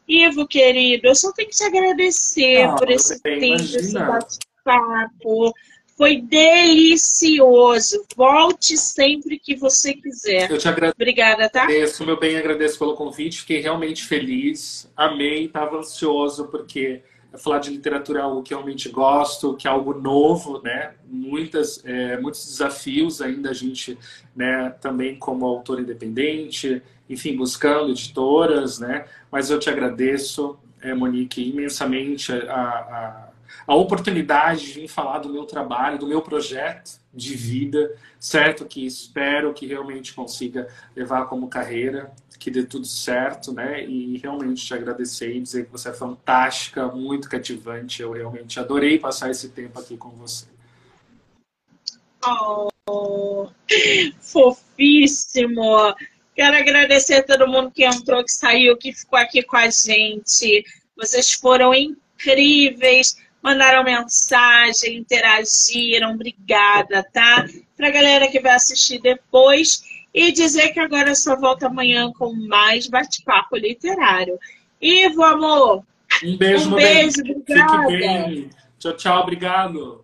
Ivo, querido, eu só tenho que te agradecer ah, por esse tempo, esse bate-papo. Foi delicioso. Volte sempre que você quiser. Eu te agradeço. Obrigada, tá? Agradeço, meu bem, agradeço pelo convite. Fiquei realmente feliz. Amei, estava ansioso, porque falar de literatura é algo que realmente gosto, que é algo novo, né? Muitas, é, muitos desafios ainda a gente, né? Também como autor independente, enfim, buscando editoras, né? Mas eu te agradeço, é, Monique, imensamente a, a, a oportunidade de vir falar do meu trabalho, do meu projeto de vida, certo? Que espero que realmente consiga levar como carreira, que dê tudo certo, né? E realmente te agradecer e dizer que você é fantástica, muito cativante. Eu realmente adorei passar esse tempo aqui com você. Oh. Fofíssimo! Quero agradecer a todo mundo que entrou, que saiu, que ficou aqui com a gente. Vocês foram incríveis, mandaram mensagem, interagiram. Obrigada, tá? Pra galera que vai assistir depois. E dizer que agora só volta amanhã com mais bate-papo literário. Ivo, amor! Um beijo, um beijo, obrigada. Fique bem. Tchau, tchau, obrigado.